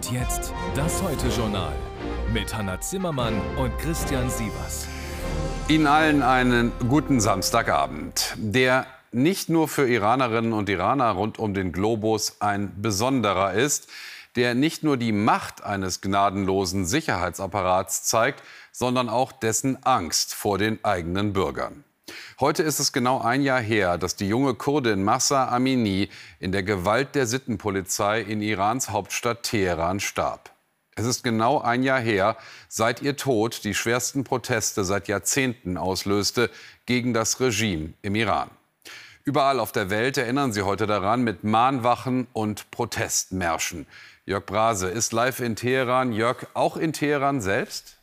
Und jetzt das Heute-Journal mit Hanna Zimmermann und Christian Sievers. Ihnen allen einen guten Samstagabend, der nicht nur für Iranerinnen und Iraner rund um den Globus ein besonderer ist, der nicht nur die Macht eines gnadenlosen Sicherheitsapparats zeigt, sondern auch dessen Angst vor den eigenen Bürgern. Heute ist es genau ein Jahr her, dass die junge Kurdin Massa Amini in der Gewalt der Sittenpolizei in Irans Hauptstadt Teheran starb. Es ist genau ein Jahr her, seit ihr Tod die schwersten Proteste seit Jahrzehnten auslöste gegen das Regime im Iran. Überall auf der Welt erinnern sie heute daran mit Mahnwachen und Protestmärschen. Jörg Brase ist live in Teheran. Jörg, auch in Teheran selbst?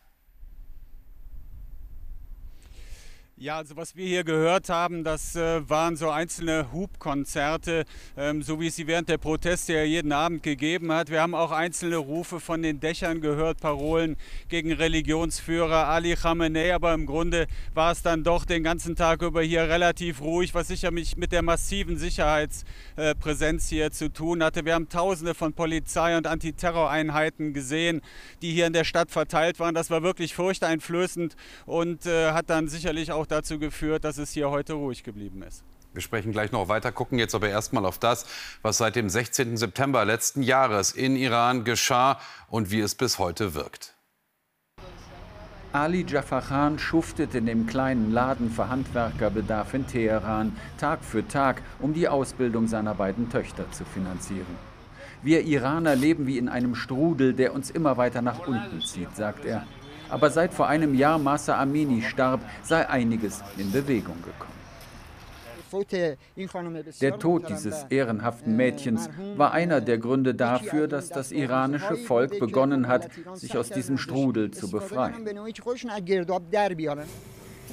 Ja, also was wir hier gehört haben, das äh, waren so einzelne Hubkonzerte, ähm, so wie es sie während der Proteste ja jeden Abend gegeben hat. Wir haben auch einzelne Rufe von den Dächern gehört, Parolen gegen Religionsführer Ali Khamenei, aber im Grunde war es dann doch den ganzen Tag über hier relativ ruhig, was sicher mich mit der massiven Sicherheitspräsenz hier zu tun hatte. Wir haben tausende von Polizei- und Antiterroreinheiten gesehen, die hier in der Stadt verteilt waren. Das war wirklich furchteinflößend und äh, hat dann sicherlich auch dazu geführt, dass es hier heute ruhig geblieben ist. Wir sprechen gleich noch weiter, gucken jetzt aber erstmal auf das, was seit dem 16. September letzten Jahres in Iran geschah und wie es bis heute wirkt. Ali Jafar Khan schuftet in dem kleinen Laden für Handwerkerbedarf in Teheran Tag für Tag, um die Ausbildung seiner beiden Töchter zu finanzieren. Wir Iraner leben wie in einem Strudel, der uns immer weiter nach unten zieht, sagt er. Aber seit vor einem Jahr Masa Amini starb, sei einiges in Bewegung gekommen. Der Tod dieses ehrenhaften Mädchens war einer der Gründe dafür, dass das iranische Volk begonnen hat, sich aus diesem Strudel zu befreien.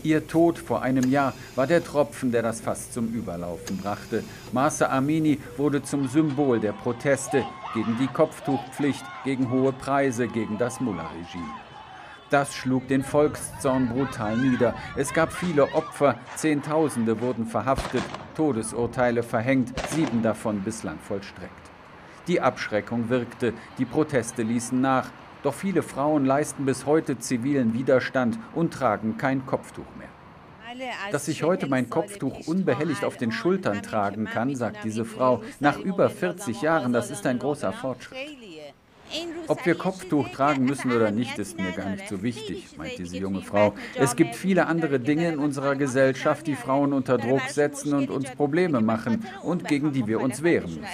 Ihr Tod vor einem Jahr war der Tropfen, der das Fass zum Überlaufen brachte. Masa Amini wurde zum Symbol der Proteste gegen die Kopftuchpflicht, gegen hohe Preise, gegen das Mullah-Regime. Das schlug den Volkszorn brutal nieder. Es gab viele Opfer, Zehntausende wurden verhaftet, Todesurteile verhängt, sieben davon bislang vollstreckt. Die Abschreckung wirkte, die Proteste ließen nach, doch viele Frauen leisten bis heute zivilen Widerstand und tragen kein Kopftuch mehr. Dass ich heute mein Kopftuch unbehelligt auf den Schultern tragen kann, sagt diese Frau, nach über 40 Jahren, das ist ein großer Fortschritt. Ob wir Kopftuch tragen müssen oder nicht, ist mir gar nicht so wichtig, meint diese junge Frau. Es gibt viele andere Dinge in unserer Gesellschaft, die Frauen unter Druck setzen und uns Probleme machen und gegen die wir uns wehren müssen.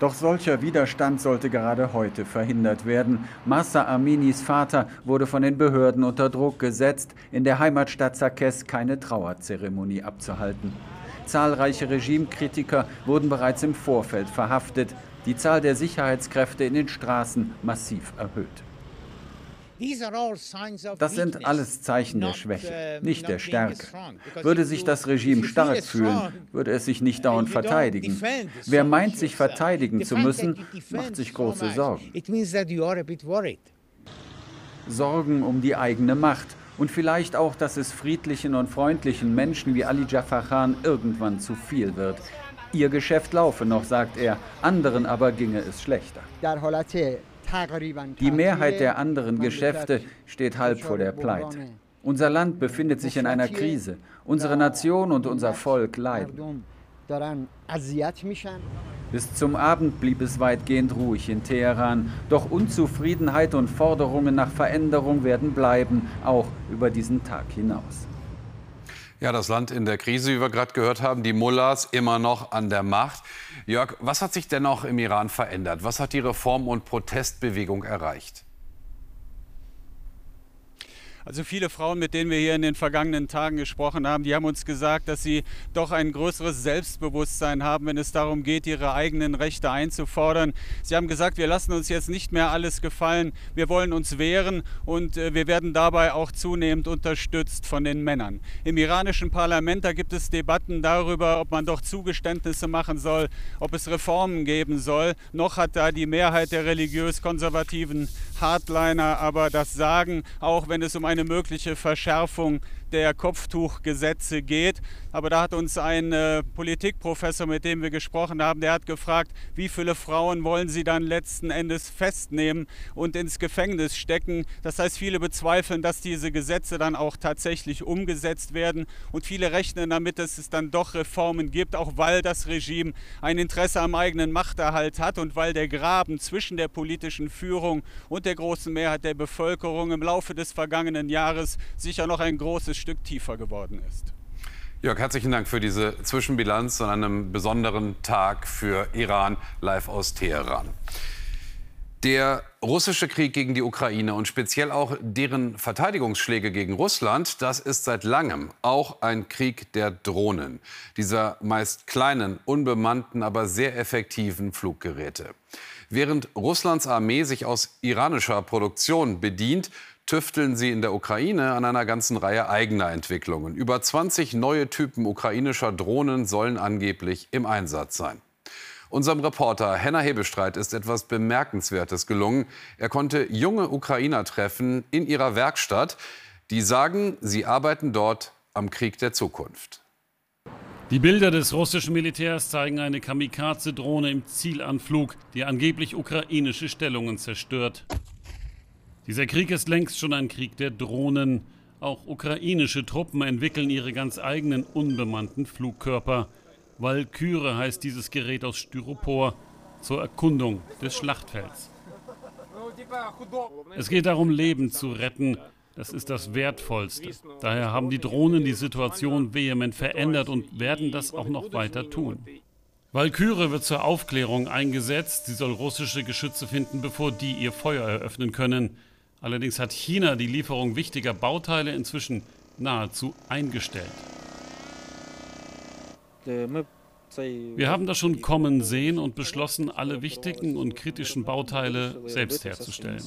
Doch solcher Widerstand sollte gerade heute verhindert werden. Massa Aminis Vater wurde von den Behörden unter Druck gesetzt, in der Heimatstadt Sakes keine Trauerzeremonie abzuhalten. Zahlreiche Regimekritiker wurden bereits im Vorfeld verhaftet die Zahl der Sicherheitskräfte in den Straßen massiv erhöht. Das sind alles Zeichen der Schwäche, nicht der Stärke. Würde sich das Regime stark fühlen, würde es sich nicht dauernd verteidigen. Wer meint, sich verteidigen zu müssen, macht sich große Sorgen. Sorgen um die eigene Macht und vielleicht auch, dass es friedlichen und freundlichen Menschen wie Ali Jafar Khan irgendwann zu viel wird. Ihr Geschäft laufe noch, sagt er, anderen aber ginge es schlechter. Die Mehrheit der anderen Geschäfte steht halb vor der Pleite. Unser Land befindet sich in einer Krise. Unsere Nation und unser Volk leiden. Bis zum Abend blieb es weitgehend ruhig in Teheran. Doch Unzufriedenheit und Forderungen nach Veränderung werden bleiben, auch über diesen Tag hinaus. Ja, das Land in der Krise, wie wir gerade gehört haben, die Mullahs immer noch an der Macht. Jörg, was hat sich dennoch im Iran verändert? Was hat die Reform- und Protestbewegung erreicht? Also viele Frauen, mit denen wir hier in den vergangenen Tagen gesprochen haben, die haben uns gesagt, dass sie doch ein größeres Selbstbewusstsein haben, wenn es darum geht, ihre eigenen Rechte einzufordern. Sie haben gesagt, wir lassen uns jetzt nicht mehr alles gefallen, wir wollen uns wehren und äh, wir werden dabei auch zunehmend unterstützt von den Männern. Im iranischen Parlament, da gibt es Debatten darüber, ob man doch Zugeständnisse machen soll, ob es Reformen geben soll. Noch hat da die Mehrheit der religiös-konservativen Hardliner aber das Sagen, auch wenn es um eine mögliche Verschärfung der Kopftuchgesetze geht. Aber da hat uns ein äh, Politikprofessor, mit dem wir gesprochen haben, der hat gefragt, wie viele Frauen wollen Sie dann letzten Endes festnehmen und ins Gefängnis stecken. Das heißt, viele bezweifeln, dass diese Gesetze dann auch tatsächlich umgesetzt werden. Und viele rechnen damit, dass es dann doch Reformen gibt, auch weil das Regime ein Interesse am eigenen Machterhalt hat und weil der Graben zwischen der politischen Führung und der großen Mehrheit der Bevölkerung im Laufe des vergangenen Jahres sicher noch ein großes Stück tiefer geworden ist. Jörg, herzlichen Dank für diese Zwischenbilanz an einem besonderen Tag für Iran live aus Teheran. Der russische Krieg gegen die Ukraine und speziell auch deren Verteidigungsschläge gegen Russland, das ist seit langem auch ein Krieg der Drohnen, dieser meist kleinen, unbemannten, aber sehr effektiven Fluggeräte. Während Russlands Armee sich aus iranischer Produktion bedient, tüfteln sie in der Ukraine an einer ganzen Reihe eigener Entwicklungen. Über 20 neue Typen ukrainischer Drohnen sollen angeblich im Einsatz sein. Unserem Reporter Henna Hebestreit ist etwas Bemerkenswertes gelungen. Er konnte junge Ukrainer treffen in ihrer Werkstatt, die sagen, sie arbeiten dort am Krieg der Zukunft. Die Bilder des russischen Militärs zeigen eine Kamikaze-Drohne im Zielanflug, die angeblich ukrainische Stellungen zerstört. Dieser Krieg ist längst schon ein Krieg der Drohnen. Auch ukrainische Truppen entwickeln ihre ganz eigenen unbemannten Flugkörper. Walküre heißt dieses Gerät aus Styropor zur Erkundung des Schlachtfelds. Es geht darum, Leben zu retten. Das ist das Wertvollste. Daher haben die Drohnen die Situation vehement verändert und werden das auch noch weiter tun. Walküre wird zur Aufklärung eingesetzt. Sie soll russische Geschütze finden, bevor die ihr Feuer eröffnen können. Allerdings hat China die Lieferung wichtiger Bauteile inzwischen nahezu eingestellt. Wir haben das schon kommen sehen und beschlossen, alle wichtigen und kritischen Bauteile selbst herzustellen.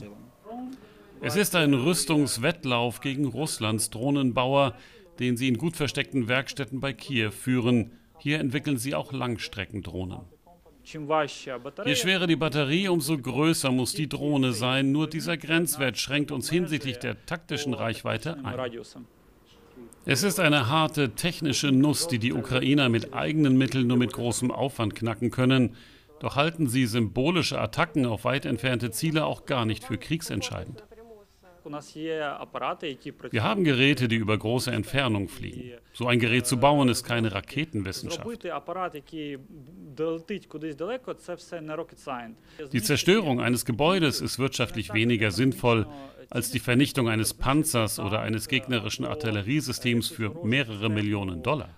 Es ist ein Rüstungswettlauf gegen Russlands Drohnenbauer, den sie in gut versteckten Werkstätten bei Kiew führen. Hier entwickeln sie auch Langstreckendrohnen. Je schwerer die Batterie, umso größer muss die Drohne sein. Nur dieser Grenzwert schränkt uns hinsichtlich der taktischen Reichweite ein. Es ist eine harte technische Nuss, die die Ukrainer mit eigenen Mitteln nur mit großem Aufwand knacken können. Doch halten sie symbolische Attacken auf weit entfernte Ziele auch gar nicht für kriegsentscheidend. Wir haben Geräte, die über große Entfernung fliegen. So ein Gerät zu bauen ist keine Raketenwissenschaft. Die Zerstörung eines Gebäudes ist wirtschaftlich weniger sinnvoll als die Vernichtung eines Panzers oder eines gegnerischen Artilleriesystems für mehrere Millionen Dollar.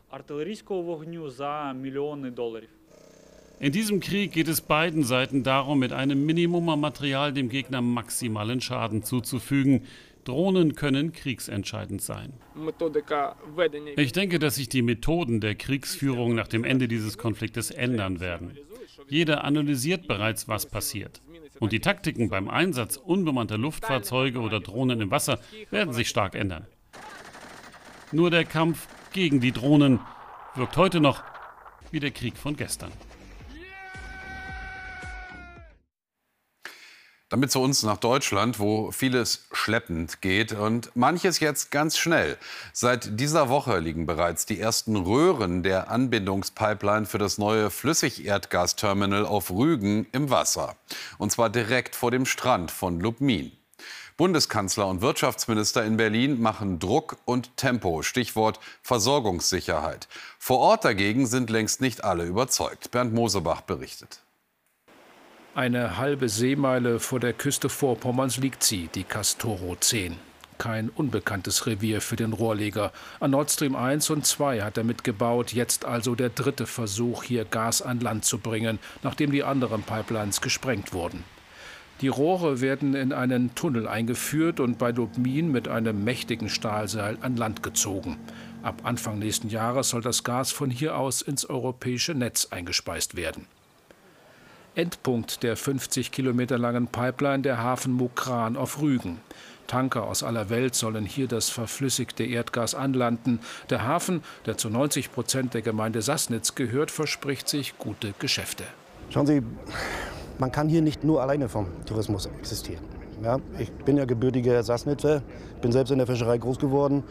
In diesem Krieg geht es beiden Seiten darum, mit einem Minimum an Material dem Gegner maximalen Schaden zuzufügen. Drohnen können kriegsentscheidend sein. Ich denke, dass sich die Methoden der Kriegsführung nach dem Ende dieses Konfliktes ändern werden. Jeder analysiert bereits, was passiert. Und die Taktiken beim Einsatz unbemannter Luftfahrzeuge oder Drohnen im Wasser werden sich stark ändern. Nur der Kampf gegen die Drohnen wirkt heute noch wie der Krieg von gestern. Damit zu uns nach Deutschland, wo vieles schleppend geht und manches jetzt ganz schnell. Seit dieser Woche liegen bereits die ersten Röhren der Anbindungspipeline für das neue Flüssigerdgasterminal auf Rügen im Wasser. Und zwar direkt vor dem Strand von Lubmin. Bundeskanzler und Wirtschaftsminister in Berlin machen Druck und Tempo, Stichwort Versorgungssicherheit. Vor Ort dagegen sind längst nicht alle überzeugt. Bernd Mosebach berichtet. Eine halbe Seemeile vor der Küste Vorpommerns liegt sie, die Castoro 10. Kein unbekanntes Revier für den Rohrleger. An Nord Stream 1 und 2 hat er mitgebaut. Jetzt also der dritte Versuch, hier Gas an Land zu bringen, nachdem die anderen Pipelines gesprengt wurden. Die Rohre werden in einen Tunnel eingeführt und bei Lubmin mit einem mächtigen Stahlseil an Land gezogen. Ab Anfang nächsten Jahres soll das Gas von hier aus ins europäische Netz eingespeist werden. Endpunkt der 50 Kilometer langen Pipeline der Hafen Mukran auf Rügen. Tanker aus aller Welt sollen hier das verflüssigte Erdgas anlanden. Der Hafen, der zu 90 Prozent der Gemeinde Sassnitz gehört, verspricht sich gute Geschäfte. Schauen Sie, man kann hier nicht nur alleine vom Tourismus existieren. Ja, ich bin ja gebürtiger Sassnitzer, bin selbst in der Fischerei groß geworden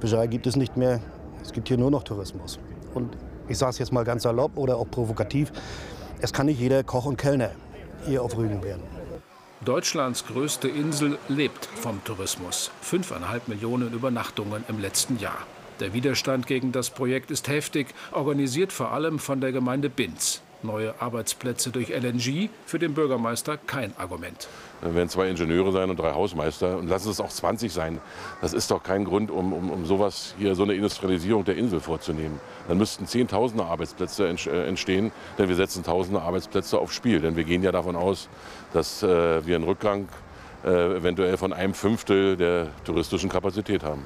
Fischerei gibt es nicht mehr. Es gibt hier nur noch Tourismus. Und ich sage es jetzt mal ganz salopp oder auch provokativ, es kann nicht jeder Koch und Kellner hier auf Rügen werden. Deutschlands größte Insel lebt vom Tourismus. Fünfeinhalb Millionen Übernachtungen im letzten Jahr. Der Widerstand gegen das Projekt ist heftig, organisiert vor allem von der Gemeinde Binz. Neue Arbeitsplätze durch LNG für den Bürgermeister kein Argument. Dann werden zwei Ingenieure sein und drei Hausmeister und lassen es auch 20 sein. Das ist doch kein Grund, um, um, um sowas hier, so eine Industrialisierung der Insel vorzunehmen. Dann müssten Zehntausende Arbeitsplätze äh, entstehen, denn wir setzen Tausende Arbeitsplätze aufs Spiel. Denn wir gehen ja davon aus, dass äh, wir einen Rückgang äh, eventuell von einem Fünftel der touristischen Kapazität haben.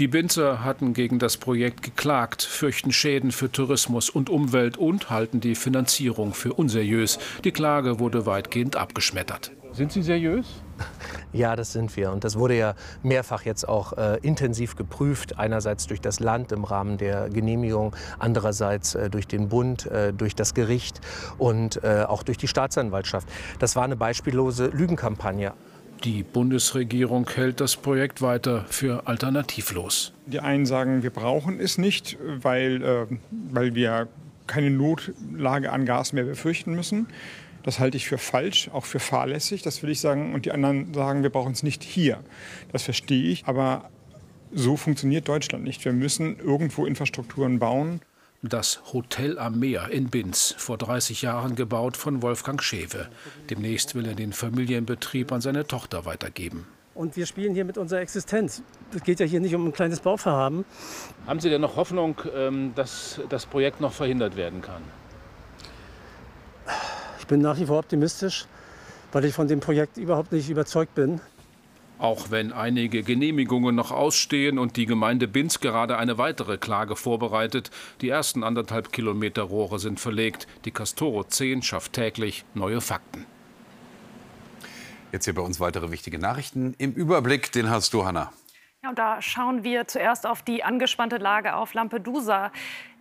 Die Winzer hatten gegen das Projekt geklagt, fürchten Schäden für Tourismus und Umwelt und halten die Finanzierung für unseriös. Die Klage wurde weitgehend abgeschmettert. Sind Sie seriös? Ja, das sind wir. Und das wurde ja mehrfach jetzt auch äh, intensiv geprüft. Einerseits durch das Land im Rahmen der Genehmigung, andererseits äh, durch den Bund, äh, durch das Gericht und äh, auch durch die Staatsanwaltschaft. Das war eine beispiellose Lügenkampagne. Die Bundesregierung hält das Projekt weiter für alternativlos. Die einen sagen, wir brauchen es nicht, weil, äh, weil wir keine Notlage an Gas mehr befürchten müssen. Das halte ich für falsch, auch für fahrlässig, das will ich sagen. Und die anderen sagen, wir brauchen es nicht hier. Das verstehe ich, aber so funktioniert Deutschland nicht. Wir müssen irgendwo Infrastrukturen bauen. Das Hotel am Meer in Binz, vor 30 Jahren gebaut von Wolfgang Schewe. Demnächst will er den Familienbetrieb an seine Tochter weitergeben. Und wir spielen hier mit unserer Existenz. Es geht ja hier nicht um ein kleines Bauvorhaben. Haben Sie denn noch Hoffnung, ähm, dass das Projekt noch verhindert werden kann? Ich bin nach wie vor optimistisch, weil ich von dem Projekt überhaupt nicht überzeugt bin. Auch wenn einige Genehmigungen noch ausstehen und die Gemeinde Binz gerade eine weitere Klage vorbereitet, die ersten anderthalb Kilometer Rohre sind verlegt. Die Castoro 10 schafft täglich neue Fakten. Jetzt hier bei uns weitere wichtige Nachrichten. Im Überblick, den hast du, Hanna. Ja, und da schauen wir zuerst auf die angespannte Lage auf Lampedusa.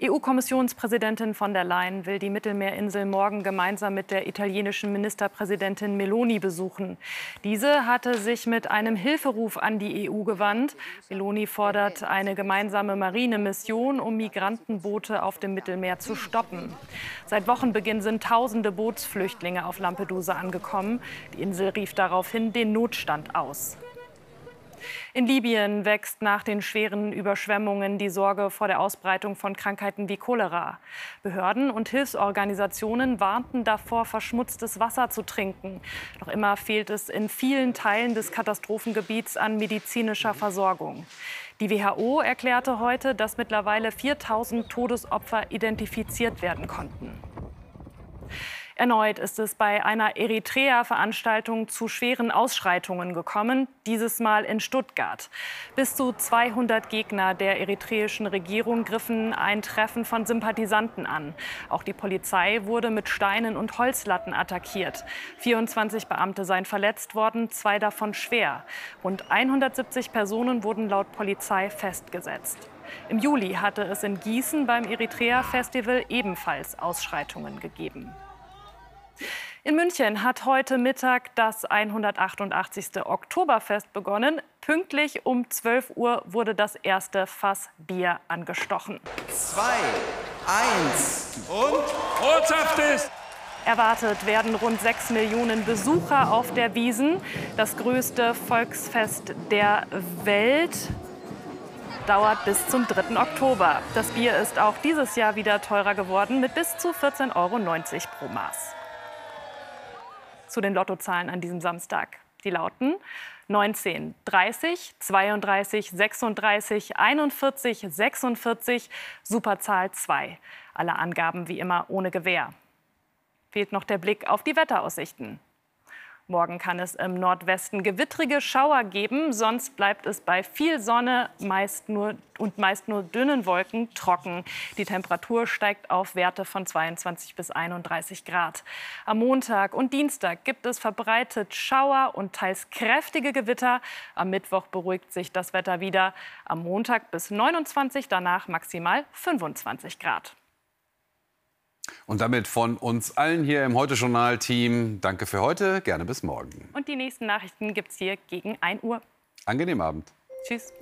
EU-Kommissionspräsidentin von der Leyen will die Mittelmeerinsel morgen gemeinsam mit der italienischen Ministerpräsidentin Meloni besuchen. Diese hatte sich mit einem Hilferuf an die EU gewandt. Meloni fordert eine gemeinsame Marinemission, um Migrantenboote auf dem Mittelmeer zu stoppen. Seit Wochenbeginn sind tausende Bootsflüchtlinge auf Lampedusa angekommen. Die Insel rief daraufhin den Notstand aus. In Libyen wächst nach den schweren Überschwemmungen die Sorge vor der Ausbreitung von Krankheiten wie Cholera. Behörden und Hilfsorganisationen warnten davor, verschmutztes Wasser zu trinken. Noch immer fehlt es in vielen Teilen des Katastrophengebiets an medizinischer Versorgung. Die WHO erklärte heute, dass mittlerweile 4000 Todesopfer identifiziert werden konnten. Erneut ist es bei einer Eritrea-Veranstaltung zu schweren Ausschreitungen gekommen, dieses Mal in Stuttgart. Bis zu 200 Gegner der eritreischen Regierung griffen ein Treffen von Sympathisanten an. Auch die Polizei wurde mit Steinen und Holzlatten attackiert. 24 Beamte seien verletzt worden, zwei davon schwer. Rund 170 Personen wurden laut Polizei festgesetzt. Im Juli hatte es in Gießen beim Eritrea-Festival ebenfalls Ausschreitungen gegeben. In München hat heute Mittag das 188. Oktoberfest begonnen. Pünktlich um 12 Uhr wurde das erste Fass Bier angestochen. Zwei, eins und Botschaft ist! Erwartet werden rund 6 Millionen Besucher auf der Wiesen. Das größte Volksfest der Welt dauert bis zum 3. Oktober. Das Bier ist auch dieses Jahr wieder teurer geworden mit bis zu 14,90 Euro pro Maß zu den Lottozahlen an diesem Samstag. Die lauten 19, 30, 32, 36, 41, 46, Superzahl 2. Alle Angaben wie immer ohne Gewähr. Fehlt noch der Blick auf die Wetteraussichten. Morgen kann es im Nordwesten gewittrige Schauer geben, sonst bleibt es bei viel Sonne meist nur, und meist nur dünnen Wolken trocken. Die Temperatur steigt auf Werte von 22 bis 31 Grad. Am Montag und Dienstag gibt es verbreitet Schauer und teils kräftige Gewitter. Am Mittwoch beruhigt sich das Wetter wieder. Am Montag bis 29, danach maximal 25 Grad. Und damit von uns allen hier im Heute-Journal-Team. Danke für heute. Gerne bis morgen. Und die nächsten Nachrichten gibt es hier gegen 1 Uhr. Angenehmen Abend. Tschüss.